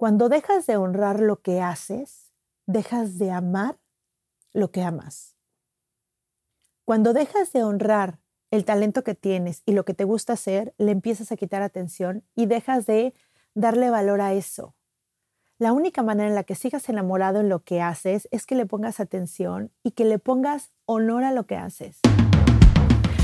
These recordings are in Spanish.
Cuando dejas de honrar lo que haces, dejas de amar lo que amas. Cuando dejas de honrar el talento que tienes y lo que te gusta hacer, le empiezas a quitar atención y dejas de darle valor a eso. La única manera en la que sigas enamorado en lo que haces es que le pongas atención y que le pongas honor a lo que haces.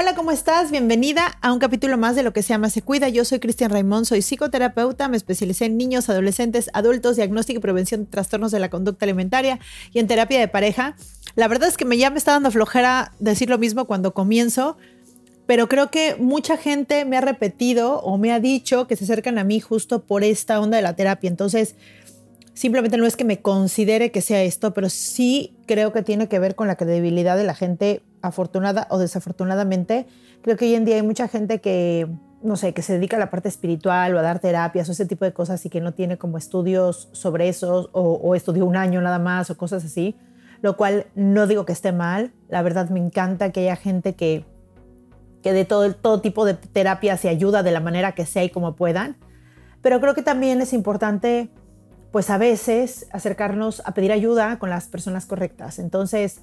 Hola, ¿cómo estás? Bienvenida a un capítulo más de Lo que se llama Se Cuida. Yo soy Cristian Raimond, soy psicoterapeuta, me especialicé en niños, adolescentes, adultos, diagnóstico y prevención de trastornos de la conducta alimentaria y en terapia de pareja. La verdad es que me ya me está dando flojera decir lo mismo cuando comienzo, pero creo que mucha gente me ha repetido o me ha dicho que se acercan a mí justo por esta onda de la terapia. Entonces, simplemente no es que me considere que sea esto, pero sí creo que tiene que ver con la credibilidad de la gente afortunada o desafortunadamente, creo que hoy en día hay mucha gente que, no sé, que se dedica a la parte espiritual o a dar terapias o ese tipo de cosas y que no tiene como estudios sobre eso o, o estudió un año nada más o cosas así, lo cual no digo que esté mal, la verdad me encanta que haya gente que, que dé todo, todo tipo de terapias y ayuda de la manera que sea y como puedan, pero creo que también es importante pues a veces acercarnos a pedir ayuda con las personas correctas. Entonces,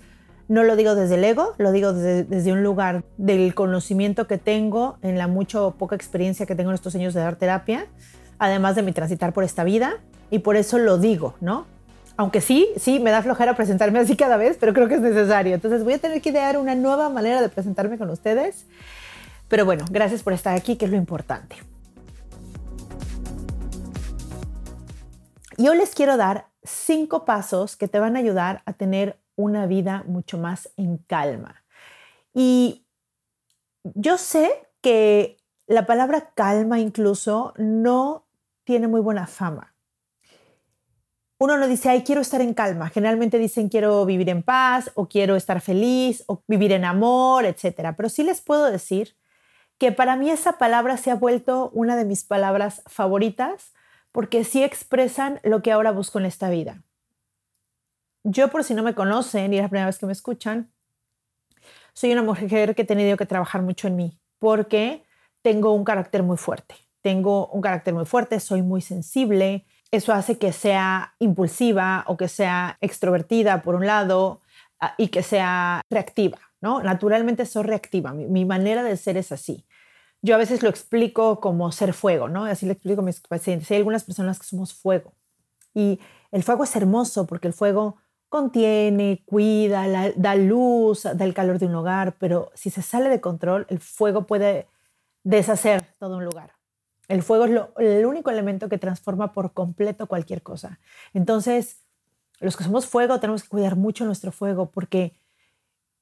no lo digo desde el ego, lo digo desde, un lugar del conocimiento que tengo, en la mucho poca experiencia que tengo en estos años de dar terapia, además de mi transitar por esta vida, y por eso lo digo, ¿no? Aunque sí, sí, me da flojera presentarme así cada vez, pero creo que es necesario. Entonces voy a tener que idear una nueva manera de presentarme con ustedes. Pero bueno, gracias por estar aquí, que es lo importante. Yo les quiero dar cinco pasos que te van a ayudar a tener una vida mucho más en calma. Y yo sé que la palabra calma incluso no tiene muy buena fama. Uno no dice, ay, quiero estar en calma. Generalmente dicen, quiero vivir en paz o quiero estar feliz o vivir en amor, etc. Pero sí les puedo decir que para mí esa palabra se ha vuelto una de mis palabras favoritas porque sí expresan lo que ahora busco en esta vida. Yo, por si no me conocen y es la primera vez que me escuchan, soy una mujer que he tenido que trabajar mucho en mí porque tengo un carácter muy fuerte. Tengo un carácter muy fuerte, soy muy sensible. Eso hace que sea impulsiva o que sea extrovertida por un lado ah, y que sea reactiva, ¿no? Naturalmente soy reactiva. Mi, manera de ser es así. Yo a veces lo explico como ser fuego, ¿no? Así le explico a mis pacientes. Hay algunas personas que somos fuego. Y el fuego es hermoso porque el fuego contiene, cuida, da luz, da el calor de un hogar, pero si se sale de control, el fuego puede deshacer todo un lugar. El fuego es el único elemento que transforma por completo cualquier cosa. Entonces, los que somos fuego tenemos que cuidar mucho nuestro fuego porque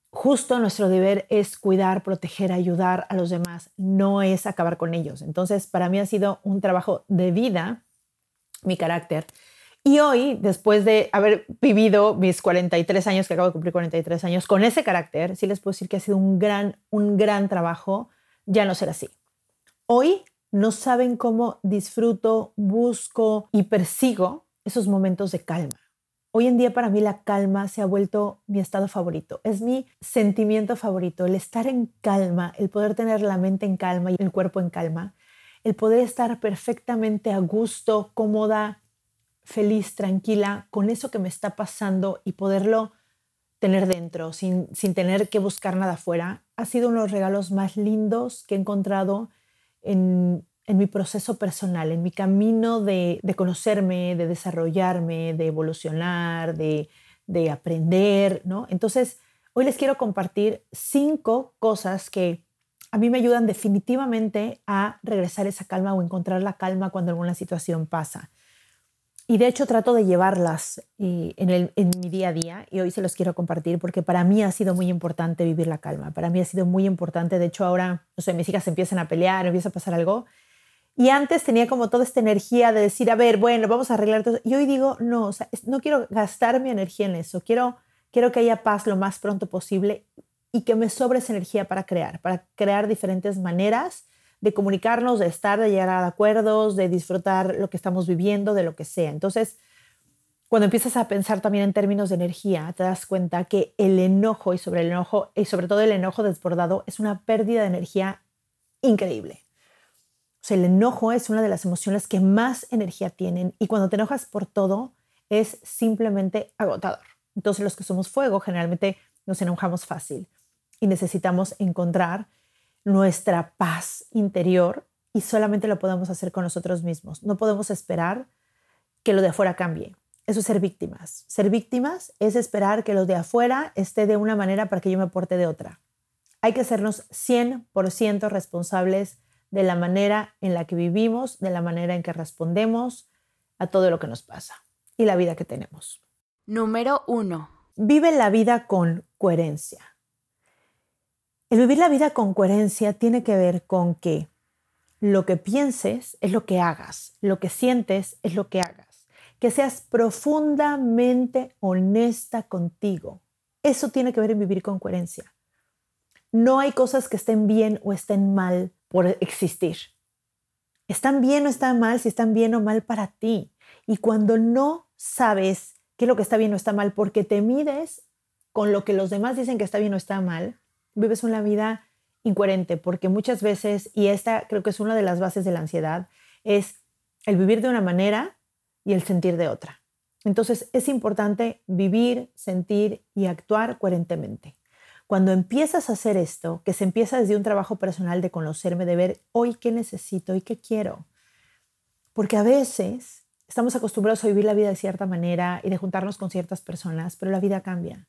justo nuestro deber es cuidar, proteger, ayudar a los demás, no es acabar con ellos. Entonces, para mí ha sido un trabajo de vida, mi carácter, y hoy, después de haber vivido mis 43 años, que acabo de cumplir 43 años, con ese carácter, sí les puedo decir que ha sido un gran, un gran trabajo ya no ser así. Hoy no saben cómo disfruto, busco y persigo esos momentos de calma. Hoy en día para mí la calma se ha vuelto mi estado favorito, es mi sentimiento favorito, el estar en calma, el poder tener la mente en calma y el cuerpo en calma, el poder estar perfectamente a gusto, cómoda, feliz, tranquila con eso que me está pasando y poderlo tener dentro sin, tener que buscar nada afuera, ha sido uno de los regalos más lindos que he encontrado en, mi proceso personal, en mi camino de, conocerme, de desarrollarme, de evolucionar, de, de aprender, ¿no? Entonces, hoy les quiero compartir cinco cosas que a mí me ayudan definitivamente a regresar esa calma o encontrar la calma cuando alguna situación pasa. Y de hecho trato de llevarlas eh, en, mi día a día y hoy se los quiero compartir porque para mí ha sido muy importante vivir la calma. Para mí ha sido muy importante. De hecho ahora, no sé, mis hijas empiezan a pelear, empieza a pasar algo. Y antes tenía como toda esta energía de decir, a ver, bueno, vamos a arreglar todo. Y hoy digo, no, no quiero gastar mi energía en eso. Quiero, quiero que haya paz lo más pronto posible y que me sobre esa energía para crear, para crear diferentes maneras de comunicarnos, de estar, de llegar a acuerdos, de disfrutar lo que estamos viviendo, de lo que sea. Entonces, cuando empiezas a pensar también en términos de energía, te das cuenta que el enojo y sobre el enojo y sobre todo el enojo desbordado es una pérdida de energía increíble. O sea, el enojo es una de las emociones que más energía tienen y cuando te enojas por todo es simplemente agotador. Entonces, los que somos fuego generalmente nos enojamos fácil y necesitamos encontrar nuestra paz interior y solamente lo podemos hacer con nosotros mismos. No podemos esperar que lo de afuera cambie. Eso es ser víctimas. Ser víctimas es esperar que lo de afuera esté de una manera para que yo me porte de otra. Hay que hacernos 100% responsables de la manera en la que vivimos, de la manera en que respondemos a todo lo que nos pasa y la vida que tenemos. Número 1. Vive la vida con coherencia. El vivir la vida con coherencia tiene que ver con que lo que pienses es lo que hagas, lo que sientes es lo que hagas, que seas profundamente honesta contigo. Eso tiene que ver en vivir con coherencia. No hay cosas que estén bien o estén mal por existir. Están bien o están mal si están bien o mal para ti. Y cuando no sabes qué es lo que está bien o está mal porque te mides con lo que los demás dicen que está bien o está mal, vives una vida incoherente, porque muchas veces, y esta creo que es una de las bases de la ansiedad, es el vivir de una manera y el sentir de otra. Entonces es importante vivir, sentir y actuar coherentemente. Cuando empiezas a hacer esto, que se empieza desde un trabajo personal de conocerme, de ver hoy qué necesito y qué quiero. Porque a veces estamos acostumbrados a vivir la vida de cierta manera y de juntarnos con ciertas personas, pero la vida cambia.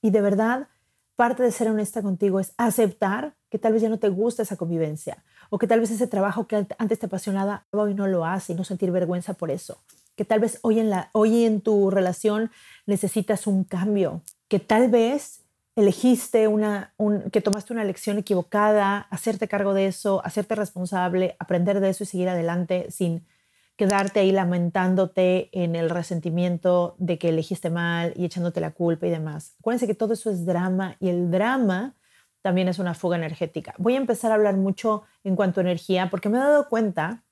Y de verdad, parte de ser honesta contigo es aceptar que tal vez ya no te gusta esa convivencia o que tal vez ese trabajo que antes te apasionaba hoy no lo hace y no sentir vergüenza por eso. Que tal vez hoy en, la, hoy en tu relación necesitas un cambio. Que tal vez elegiste una, que tomaste una elección equivocada, hacerte cargo de eso, hacerte responsable, aprender de eso y seguir adelante sin quedarte ahí lamentándote en el resentimiento de que elegiste mal y echándote la culpa y demás. Acuérdense que todo eso es drama y el drama también es una fuga energética. Voy a empezar a hablar mucho en cuanto a energía porque me he dado cuenta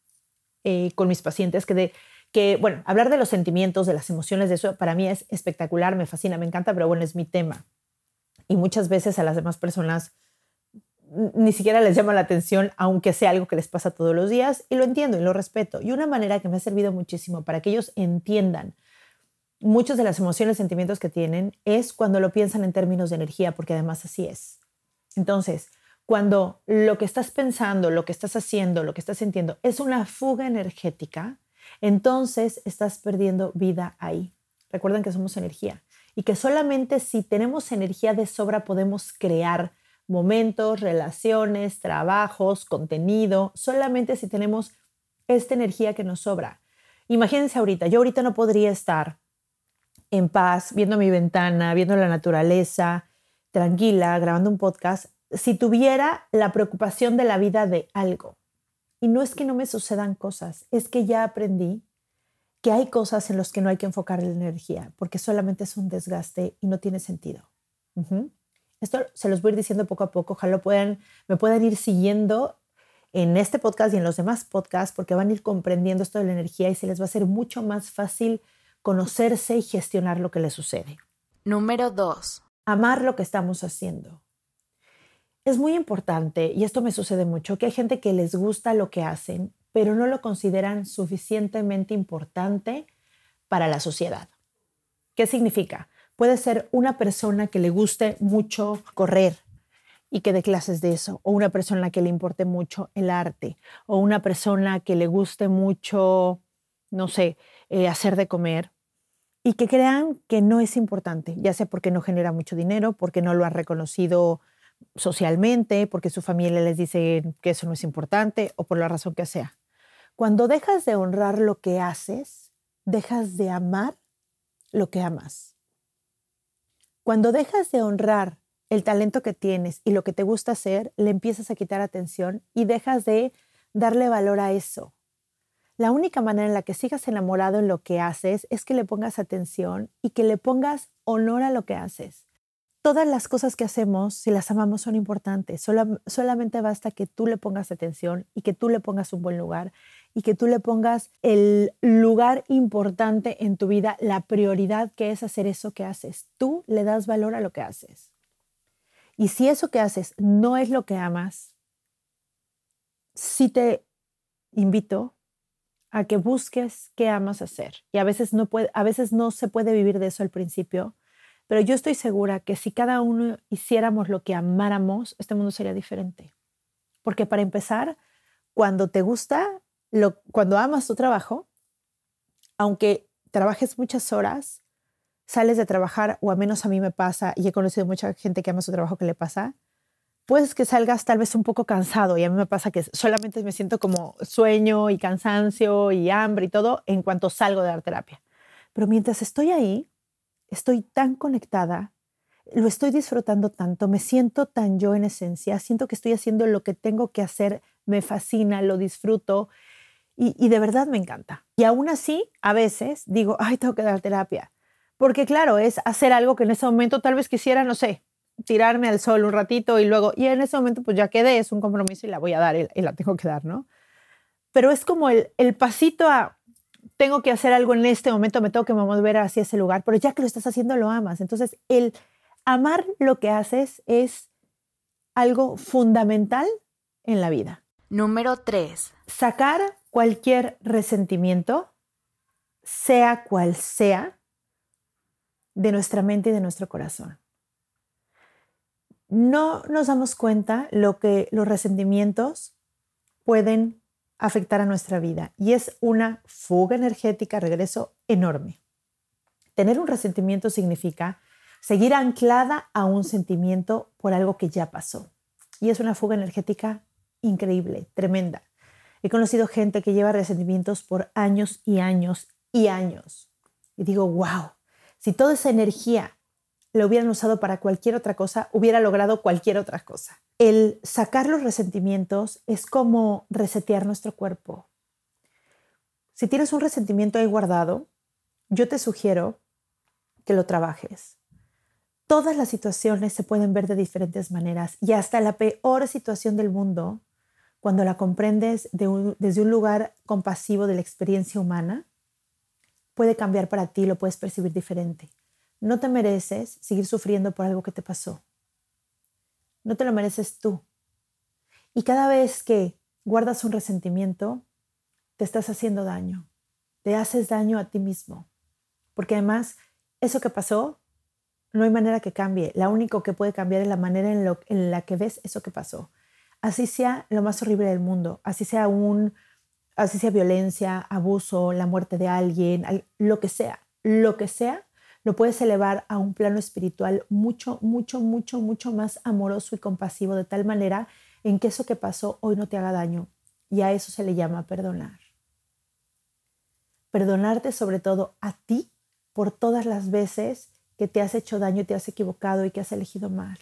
eh, con mis pacientes que, de, que, bueno, hablar de los sentimientos, de las emociones, de eso para mí es espectacular, me fascina, me encanta, pero bueno, es mi tema. Y muchas veces a las demás personas ni siquiera les llama la atención, aunque sea algo que les pasa todos los días, y lo entiendo y lo respeto. Y una manera que me ha servido muchísimo para que ellos entiendan muchas de las emociones, sentimientos que tienen, es cuando lo piensan en términos de energía, porque además así es. Entonces, cuando lo que estás pensando, lo que estás haciendo, lo que estás sintiendo es una fuga energética, entonces estás perdiendo vida ahí. Recuerden que somos energía y que solamente si tenemos energía de sobra podemos crear momentos, relaciones, trabajos, contenido, solamente si tenemos esta energía que nos sobra. Imagínense ahorita, yo ahorita no podría estar en paz, viendo mi ventana, viendo la naturaleza, tranquila, grabando un podcast, si tuviera la preocupación de la vida de algo. Y no es que no me sucedan cosas, es que ya aprendí que hay cosas en las que no hay que enfocar la energía, porque solamente es un desgaste y no tiene sentido. Esto se los voy a ir diciendo poco a poco. Ojalá puedan, me puedan ir siguiendo en este podcast y en los demás podcasts porque van a ir comprendiendo esto de la energía y se les va a hacer mucho más fácil conocerse y gestionar lo que les sucede. Número 2. Amar lo que estamos haciendo. Es muy importante, y esto me sucede mucho, que hay gente que les gusta lo que hacen, pero no lo consideran suficientemente importante para la sociedad. ¿Qué significa? Puede ser una persona que le guste mucho correr y que dé clases de eso, o una persona que le importe mucho el arte, o una persona que le guste mucho, no sé, eh, hacer de comer, y que crean que no es importante, ya sea porque no genera mucho dinero, porque no lo ha reconocido socialmente, porque su familia les dice que eso no es importante o por la razón que sea. Cuando dejas de honrar lo que haces, dejas de amar lo que amas. Cuando dejas de honrar el talento que tienes y lo que te gusta hacer, le empiezas a quitar atención y dejas de darle valor a eso. La única manera en la que sigas enamorado en lo que haces es que le pongas atención y que le pongas honor a lo que haces. Todas las cosas que hacemos, si las amamos, son importantes. solamente basta que tú le pongas atención y que tú le pongas un buen lugar y que tú le pongas el lugar importante en tu vida, la prioridad que es hacer eso que haces. Tú le das valor a lo que haces. Y si eso que haces no es lo que amas, sí te invito a que busques qué amas hacer. Y a veces no, puede, a veces no se puede vivir de eso al principio, pero yo estoy segura que si cada uno hiciéramos lo que amáramos, este mundo sería diferente. Porque para empezar, cuando te gusta, lo, cuando amas tu trabajo, aunque trabajes muchas horas, sales de trabajar, o a menos a mí me pasa, y he conocido mucha gente que ama su trabajo que le pasa, pues que salgas tal vez un poco cansado, y a mí me pasa que solamente me siento como sueño y cansancio y hambre y todo en cuanto salgo de dar terapia. Pero mientras estoy ahí, estoy tan conectada, lo estoy disfrutando tanto, me siento tan yo en esencia, siento que estoy haciendo lo que tengo que hacer, me fascina, lo disfruto y, y de verdad me encanta. Y aún así, a veces digo, ay, tengo que dar terapia porque claro, es hacer algo que en ese momento tal vez quisiera, no sé, tirarme al sol un ratito y luego, y en ese momento pues ya quedé, es un compromiso y la voy a dar y, la tengo que dar, ¿no? Pero es como el, el pasito a, tengo que hacer algo en este momento, me tengo que mover hacia ese lugar, pero ya que lo estás haciendo, lo amas. Entonces, el amar lo que haces es algo fundamental en la vida. Número 3. Sacar cualquier resentimiento, sea cual sea, de nuestra mente y de nuestro corazón. No nos damos cuenta lo que los resentimientos pueden afectar a nuestra vida y es una fuga energética, regreso enorme. Tener un resentimiento significa seguir anclada a un sentimiento por algo que ya pasó. Y es una fuga energética increíble, tremenda. He conocido gente que lleva resentimientos por años y años y años. Y digo, wow, si toda esa energía la hubieran usado para cualquier otra cosa, hubiera logrado cualquier otra cosa. El sacar los resentimientos es como resetear nuestro cuerpo. Si tienes un resentimiento ahí guardado, yo te sugiero que lo trabajes. Todas las situaciones se pueden ver de diferentes maneras y hasta la peor situación del mundo, cuando la comprendes desde un lugar compasivo de la experiencia humana, puede cambiar para ti, lo puedes percibir diferente. No te mereces seguir sufriendo por algo que te pasó. No te lo mereces tú. Y cada vez que guardas un resentimiento, te estás haciendo daño. Te haces daño a ti mismo. Porque además, eso que pasó, no hay manera que cambie. La único que puede cambiar es la manera en la que ves eso que pasó. Así sea lo más horrible del mundo, así sea un así sea violencia, abuso, la muerte de alguien, lo que sea, lo que sea, lo puedes elevar a un plano espiritual mucho, mucho, mucho, mucho más amoroso y compasivo, de tal manera en que eso que pasó hoy no te haga daño. Y a eso se le llama perdonar. Perdonarte sobre todo a ti por todas las veces que te has hecho daño, te has equivocado y que has elegido mal.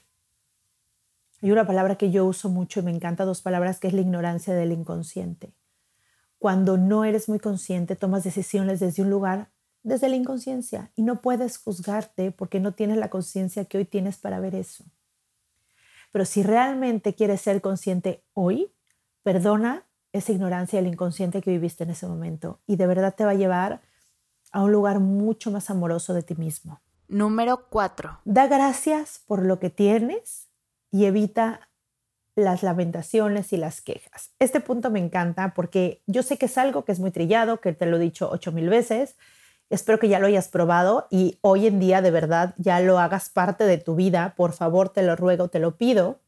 Hay una palabra que yo uso mucho y me encanta, dos palabras, que es la ignorancia del inconsciente. Cuando no eres muy consciente, tomas decisiones desde un lugar, desde la inconsciencia, y no puedes juzgarte porque no tienes la conciencia que hoy tienes para ver eso. Pero si realmente quieres ser consciente hoy, perdona esa ignorancia del inconsciente que viviste en ese momento y de verdad te va a llevar a un lugar mucho más amoroso de ti mismo. Número 4. Da gracias por lo que tienes y evita las lamentaciones y las quejas. Este punto me encanta porque yo sé que es algo que es muy trillado, que te lo he dicho ocho mil veces. Espero que ya lo hayas probado y hoy en día de verdad ya lo hagas parte de tu vida. Por favor, te lo ruego, te lo pido.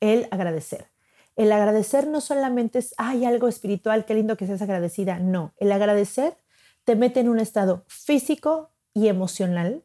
El agradecer. El agradecer no solamente es, hay algo espiritual, qué lindo que seas agradecida. No, el agradecer te mete en un estado físico y emocional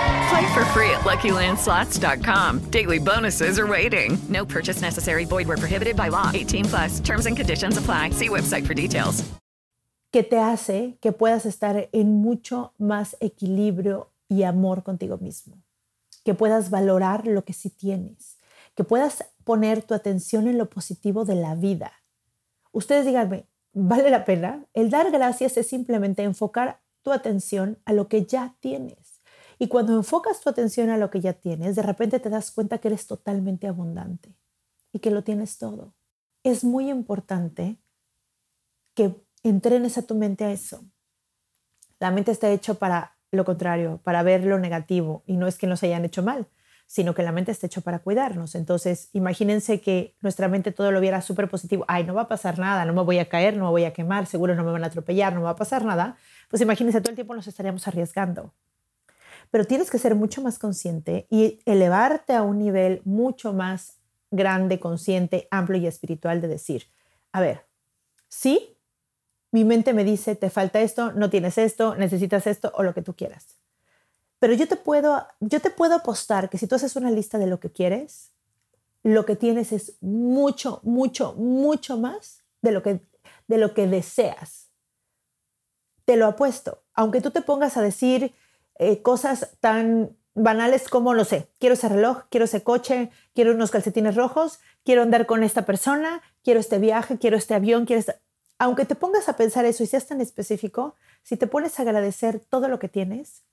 Play for free at LuckyLandSlots.com. Daily bonuses are waiting. No purchase necessary. Void were prohibited by law. 18 plus. Terms and conditions apply. See website for details. que te hace que puedas estar en mucho más equilibrio y amor contigo mismo, que puedas valorar lo que sí tienes, que puedas poner tu atención en lo positivo de la vida. Ustedes díganme, ¿vale la pena? El dar gracias es simplemente enfocar tu atención a lo que ya tienes. Y cuando enfocas tu atención a lo que ya tienes, de repente te das cuenta que eres totalmente abundante y que lo tienes todo. Es muy importante que entrenes a tu mente a eso. La mente está hecha para lo contrario, para ver lo negativo. Y no es que nos hayan hecho mal, sino que la mente está hecha para cuidarnos. Entonces, imagínense que nuestra mente todo lo viera súper positivo. Ay, no va a pasar nada, no me voy a caer, no me voy a quemar, seguro no me van a atropellar, no va a pasar nada. Pues imagínense, todo el tiempo nos estaríamos arriesgando. Pero tienes que ser mucho más consciente y elevarte a un nivel mucho más grande, consciente, amplio y espiritual de decir, a ver, sí, mi mente me dice, te falta esto, no tienes esto, necesitas esto o lo que tú quieras. Pero yo te puedo, yo te puedo apostar que si tú haces una lista de lo que quieres, lo que tienes es mucho, mucho, mucho más de lo que, de lo que deseas. Te lo apuesto. Aunque tú te pongas a decir eh, cosas tan banales como, no sé, quiero ese reloj, quiero ese coche, quiero unos calcetines rojos, quiero andar con esta persona, quiero este viaje, quiero este avión, quiero aunque te pongas a pensar eso y seas tan específico, si te pones a agradecer todo lo que tienes,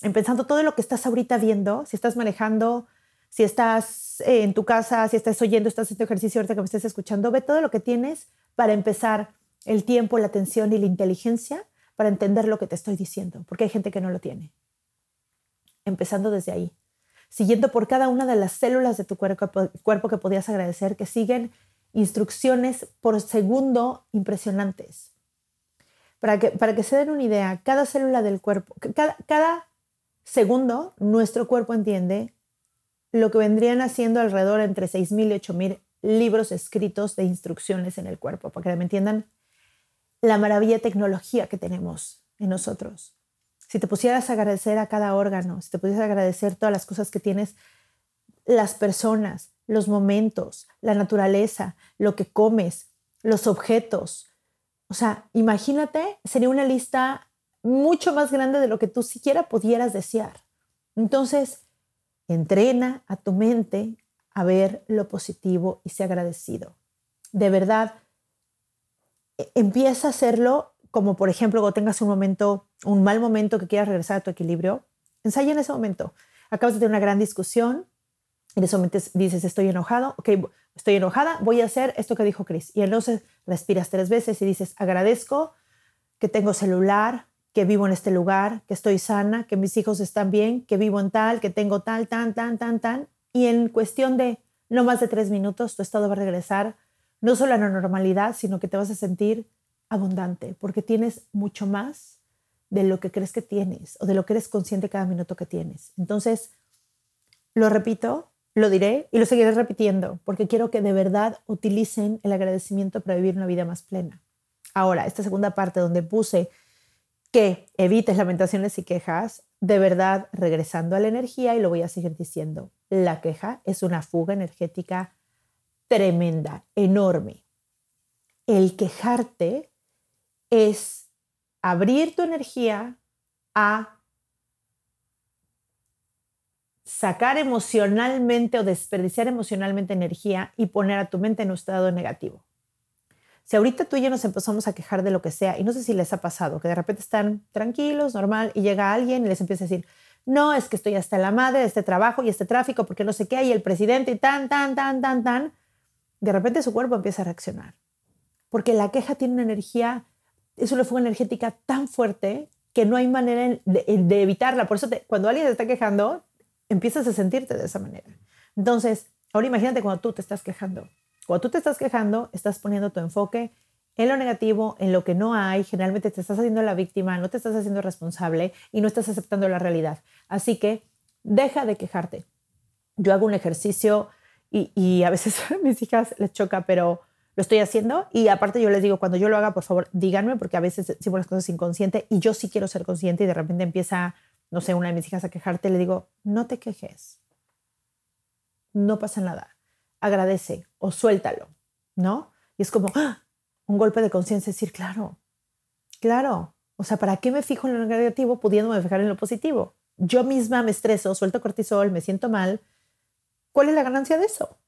empezando todo lo que estás ahorita viendo, si estás manejando, si estás eh, en tu casa, si estás oyendo, estás haciendo ejercicio ahorita que me estés escuchando, ve todo lo que tienes para empezar el tiempo, la atención y la inteligencia para entender lo que te estoy diciendo, porque hay gente que no lo tiene. Empezando desde ahí, siguiendo por cada una de las células de tu cuerpo, que podías agradecer, que siguen instrucciones por segundo impresionantes. Para que, para que se den una idea, cada célula del cuerpo, cada, cada segundo, nuestro cuerpo entiende lo que vendrían haciendo alrededor entre 6.000 y 8.000 libros escritos de instrucciones en el cuerpo, para que me entiendan la maravilla de tecnología que tenemos en nosotros. Si te pusieras a agradecer a cada órgano, si te pudieras agradecer todas las cosas que tienes, las personas, los momentos, la naturaleza, lo que comes, los objetos. O sea, imagínate, sería una lista mucho más grande de lo que tú siquiera pudieras desear. Entonces, entrena a tu mente a ver lo positivo y sea agradecido. De verdad, e, empieza a hacerlo como por ejemplo cuando tengas un momento, un mal momento que quieras regresar a tu equilibrio, ensaya en ese momento. Acabas de tener una gran discusión, en ese momento dices, estoy enojado, ok, estoy enojada, voy a hacer esto que dijo Chris. Y entonces respiras tres veces y dices, agradezco que tengo celular, que vivo en este lugar, que estoy sana, que mis hijos están bien, que vivo en tal, que tengo tal, tan, tan, tan, tan. Y en cuestión de no más de tres minutos, tu estado va a regresar no solo a la normalidad, sino que te vas a sentir abundante, porque tienes mucho más de lo que crees que tienes o de lo que eres consciente cada minuto que tienes. Entonces, lo repito, lo diré y lo seguiré repitiendo porque quiero que de verdad utilicen el agradecimiento para vivir una vida más plena. Ahora, esta segunda parte donde puse que evites lamentaciones y quejas, de verdad, regresando a la energía, y lo voy a seguir diciendo, la queja es una fuga energética tremenda, enorme. El quejarte es abrir tu energía a sacar emocionalmente o desperdiciar emocionalmente energía y poner a tu mente en un estado negativo. Si ahorita tú y yo nos empezamos a quejar de lo que sea, y no sé si les ha pasado, que de repente están tranquilos, normal, y llega alguien y les empieza a decir, no, es que estoy hasta la madre este trabajo y este tráfico porque no sé qué, y el presidente y tan, tan, tan, tan, tan, de repente su cuerpo empieza a reaccionar. Porque la queja tiene una energía, es una fuga energética tan fuerte que no hay manera de, evitarla. Por eso cuando alguien se está quejando, empiezas a sentirte de esa manera. Entonces, ahora imagínate cuando tú te estás quejando. Cuando tú te estás quejando, estás poniendo tu enfoque en lo negativo, en lo que no hay, generalmente te estás haciendo la víctima, no te estás haciendo responsable y no estás aceptando la realidad. Así que deja de quejarte. Yo hago un ejercicio y, y a veces a mis hijas les choca, pero lo estoy haciendo y aparte yo les digo, cuando yo lo haga, por favor, díganme, porque a veces sigo las cosas inconsciente y yo sí quiero ser consciente y de repente empieza, no sé, una de mis hijas a quejarte, le digo, no te quejes, no pasa nada, agradece o suéltalo, ¿no? Y es como ¡ah! un golpe de conciencia, decir, claro, claro, o sea, ¿para qué me fijo en lo negativo pudiéndome fijar en lo positivo? Yo misma me estreso, suelto cortisol, me siento mal. ¿Cuál es la ganancia de eso?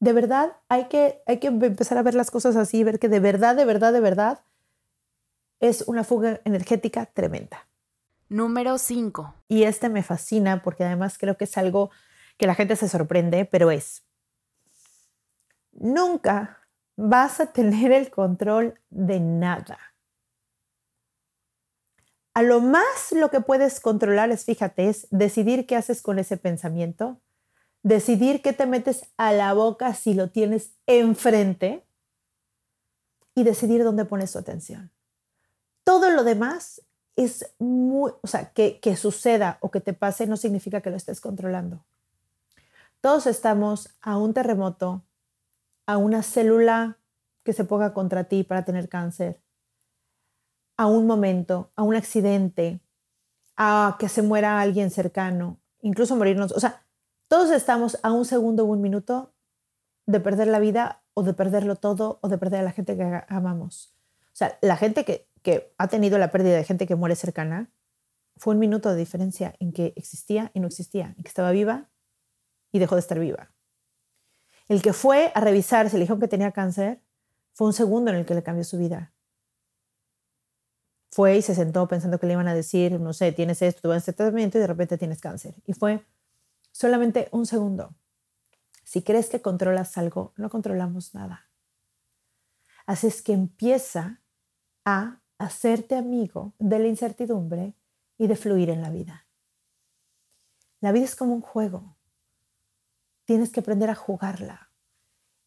De verdad, hay que, hay que empezar a ver las cosas así, ver que de verdad, de verdad, de verdad, es una fuga energética tremenda. Número 5. Y este me fascina porque además creo que es algo que la gente se sorprende, pero es, nunca vas a tener el control de nada. A lo más lo que puedes controlar es, fíjate, es decidir qué haces con ese pensamiento, decidir qué te metes a la boca si lo tienes enfrente y decidir dónde pones tu atención. Todo lo demás es muy, o sea, que, que suceda o que te pase no significa que lo estés controlando. Todos estamos a un terremoto, a una célula que se ponga contra ti para tener cáncer, a un momento, a un accidente, a que se muera alguien cercano, incluso morirnos. O sea, todos estamos a un segundo o un minuto de perder la vida o de perderlo todo o de perder a la gente que amamos. O sea, la gente que, que ha tenido la pérdida de gente que muere cercana, fue un minuto de diferencia en que existía y no existía, en que estaba viva y dejó de estar viva. El que fue a revisar, se le dijo que tenía cáncer, fue un segundo en el que le cambió su vida fue y se sentó pensando que le iban a decir, no sé, tienes esto, tú vas a este tratamiento y de repente tienes cáncer. Y fue solamente un segundo. Si crees que controlas algo, no controlamos nada. Así es que empieza a hacerte amigo de la incertidumbre y de fluir en la vida. La vida es como un juego. Tienes que aprender a jugarla.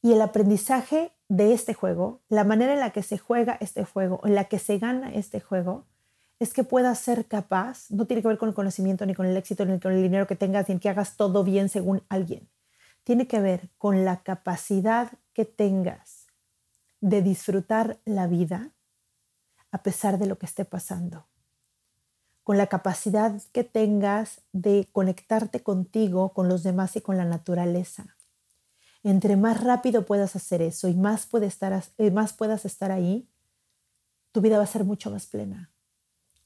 Y el aprendizaje de este juego, la manera en la que se juega este juego, en la que se gana este juego, es que puedas ser capaz, no tiene que ver con el conocimiento, ni con el éxito, ni con el dinero que tengas, ni que hagas todo bien según alguien. Tiene que ver con la capacidad que tengas de disfrutar la vida a pesar de lo que esté pasando. Con la capacidad que tengas de conectarte contigo, con los demás y con la naturaleza entre más rápido puedas hacer eso y más, más puedas estar ahí, tu vida va a ser mucho más plena.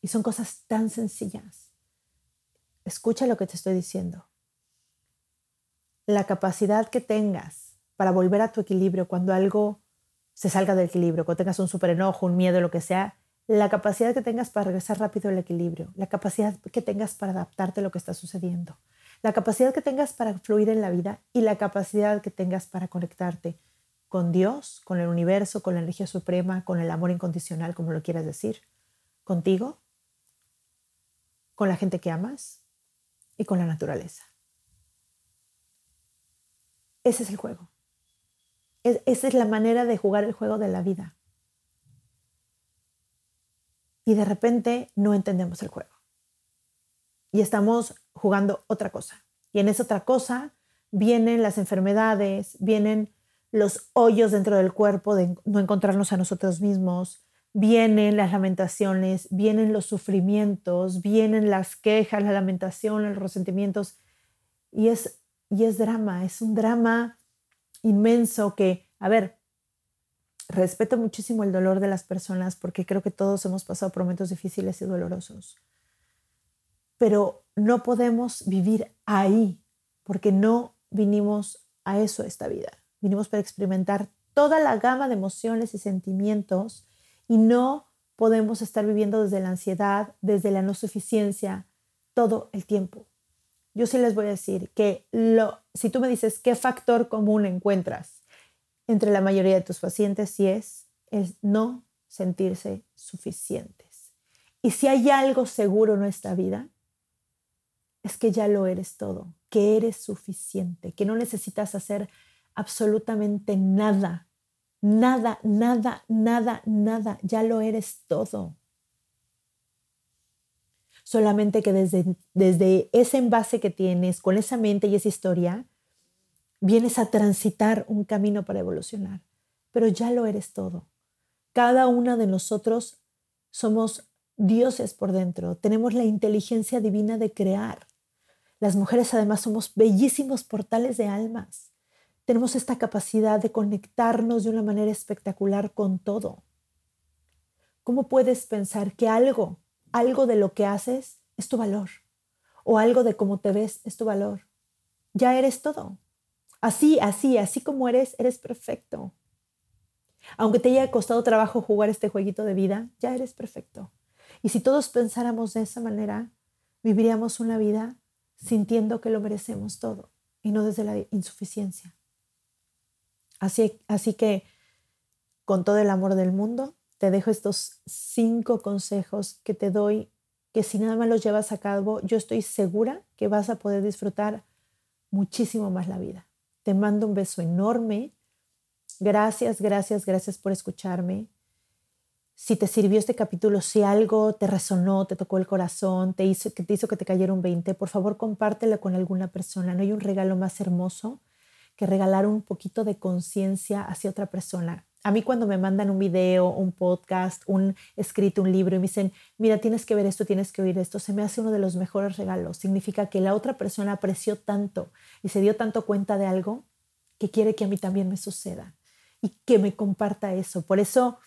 Y son cosas tan sencillas. Escucha lo que te estoy diciendo. La capacidad que tengas para volver a tu equilibrio cuando algo se salga del equilibrio, cuando tengas un super enojo, un miedo, lo que sea, la capacidad que tengas para regresar rápido al equilibrio, la capacidad que tengas para adaptarte a lo que está sucediendo, la capacidad que tengas para fluir en la vida y la capacidad que tengas para conectarte con Dios, con el universo, con la energía suprema, con el amor incondicional, como lo quieras decir, contigo, con la gente que amas y con la naturaleza. Ese es el juego. esa es la manera de jugar el juego de la vida. Y de repente no entendemos el juego y estamos jugando otra cosa. Y en esa otra cosa vienen las enfermedades, vienen los hoyos dentro del cuerpo de no encontrarnos a nosotros mismos, vienen las lamentaciones, vienen los sufrimientos, vienen las quejas, la lamentación, los resentimientos. Y es, y es drama, es un drama inmenso que, a ver, respeto muchísimo el dolor de las personas porque creo que todos hemos pasado por momentos difíciles y dolorosos pero no podemos vivir ahí porque no vinimos a eso esta vida. Vinimos para experimentar toda la gama de emociones y sentimientos y no podemos estar viviendo desde la ansiedad, desde la no suficiencia, todo el tiempo. Yo sí les voy a decir que lo, si tú me dices qué factor común encuentras entre la mayoría de tus pacientes, sí es el no sentirse suficientes. Y si hay algo seguro en nuestra vida, es que ya lo eres todo, que eres suficiente, que no necesitas hacer absolutamente nada Nada, nada, nada, nada. Ya lo eres todo. Solamente que desde, desde ese envase que tienes, con esa mente y esa historia, vienes a transitar un camino para evolucionar. Pero ya lo eres todo. Cada una de nosotros somos dioses por dentro. Tenemos la inteligencia divina de crear. Las mujeres además somos bellísimos portales de almas. Tenemos esta capacidad de conectarnos de una manera espectacular con todo. ¿Cómo puedes pensar que algo, algo de lo que haces es tu valor? O algo de cómo te ves es tu valor. Ya eres todo. Así, así, así como eres, eres perfecto. Aunque te haya costado trabajo jugar este jueguito de vida, ya eres perfecto. Y si todos pensáramos de esa manera, viviríamos una vida sintiendo que lo merecemos todo y no desde la insuficiencia. Así, así que, con todo el amor del mundo, te dejo estos cinco consejos que te doy, que si nada más los llevas a cabo, yo estoy segura que vas a poder disfrutar muchísimo más la vida. Te mando un beso enorme. Gracias, gracias, gracias por escucharme si te sirvió este capítulo, si algo te resonó, te tocó el corazón, te hizo, te hizo que te cayera un 20, por favor compártelo con alguna persona. No hay un regalo más hermoso que regalar un poquito de conciencia hacia otra persona. A mí cuando me mandan un video, un podcast, un escrito, un libro y me dicen, mira, tienes que ver esto, tienes que oír esto, se me hace uno de los mejores regalos. Significa que la otra persona apreció tanto y se dio tanto cuenta de algo que quiere que a mí también me suceda y que me comparta eso. Por eso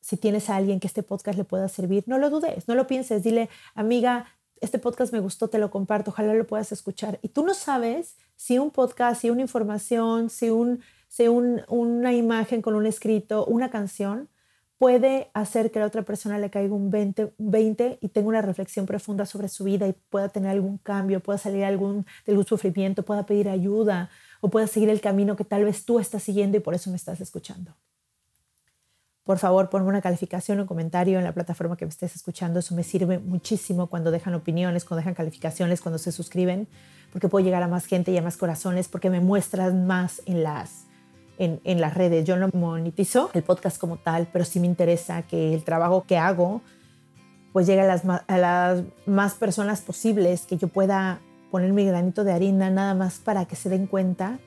si tienes a alguien que este podcast le pueda servir, no lo dudes, no lo pienses, dile, amiga, este podcast me gustó, te lo comparto, ojalá lo puedas escuchar. Y tú no sabes si un podcast, si una información, si, un, si una imagen con un escrito, una canción, puede hacer que a la otra persona le caiga un 20, 20 y tenga una reflexión profunda sobre su vida y pueda tener algún cambio, pueda salir algún, de algún sufrimiento, pueda pedir ayuda o pueda seguir el camino que tal vez tú estás siguiendo y por eso me estás escuchando por favor ponme una calificación un comentario en la plataforma que me estés escuchando. Eso me sirve muchísimo cuando dejan opiniones, cuando dejan calificaciones, cuando se suscriben, porque puedo llegar a más gente y a más corazones, porque me muestran más en las, en, en las redes. Yo no monetizo el podcast como tal, pero sí me interesa que el trabajo que hago pues llegue a las, a las más personas posibles, que yo pueda poner mi granito de harina nada más para que se den cuenta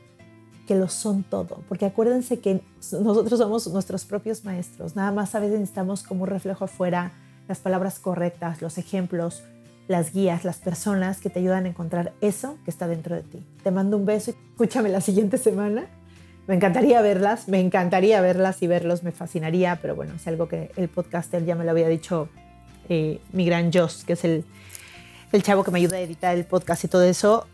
que lo son todo, porque acuérdense que nosotros somos nuestros propios maestros, nada más a veces necesitamos como un reflejo afuera las palabras correctas, los ejemplos, las guías, las personas que te ayudan a encontrar eso que está dentro de ti. Te mando un beso escúchame la siguiente semana. Me encantaría verlas, me encantaría verlas y verlos, me fascinaría, pero bueno, es algo que el podcaster ya me lo había dicho eh, mi gran Joss, que es el, el chavo que me ayuda a editar el podcast y todo eso,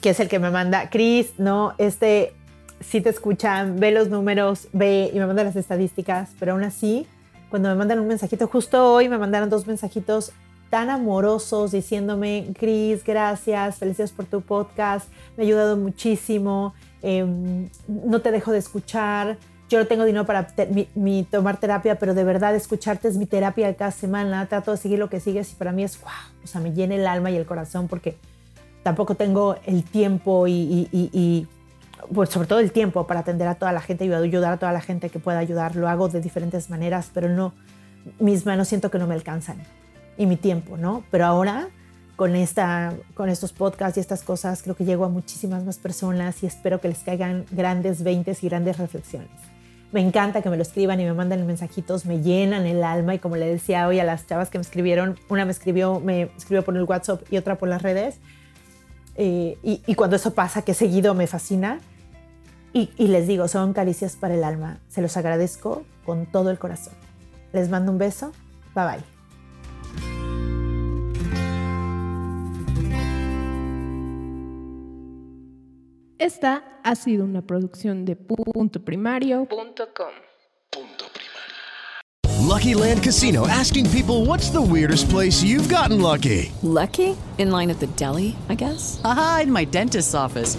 que es el que me manda, Chris, no, este, si te escuchan, ve los números, ve y me mandan las estadísticas, pero aún así, cuando me mandan un mensajito, justo hoy me mandaron dos mensajitos tan amorosos diciéndome, Cris, gracias, felicidades por tu podcast, me ha ayudado muchísimo, em, no te dejo de escuchar, yo no tengo dinero para mi, tomar terapia, pero de verdad escucharte es mi terapia cada semana, trato de seguir lo que sigues y para mí es, wow, o sea, me llena el alma y el corazón porque tampoco tengo el tiempo y pues sobre todo el tiempo para atender a toda la gente y ayudar a toda la gente que pueda ayudar. Lo hago de diferentes maneras, pero no, mis manos siento que no me alcanzan y mi tiempo, ¿no? Pero ahora con, esta, con estos podcasts y estas cosas creo que llego a muchísimas más personas y espero que les caigan grandes veintes y grandes reflexiones. Me encanta que me lo escriban y me manden mensajitos, me llenan el alma y como le decía hoy a las chavas que me escribieron, una me escribió, me escribió por el WhatsApp y otra por las redes. Eh, y, y, cuando eso pasa, que seguido me fascina, y, les digo, son caricias para el alma. Se los agradezco con todo el corazón. Les mando un beso. Bye bye. Esta ha sido una producción de puntoprimario.com. Punto Lucky Land Casino asking people what's the weirdest place you've gotten lucky. Lucky? In line at the deli, I guess? Aha, in my dentist's office.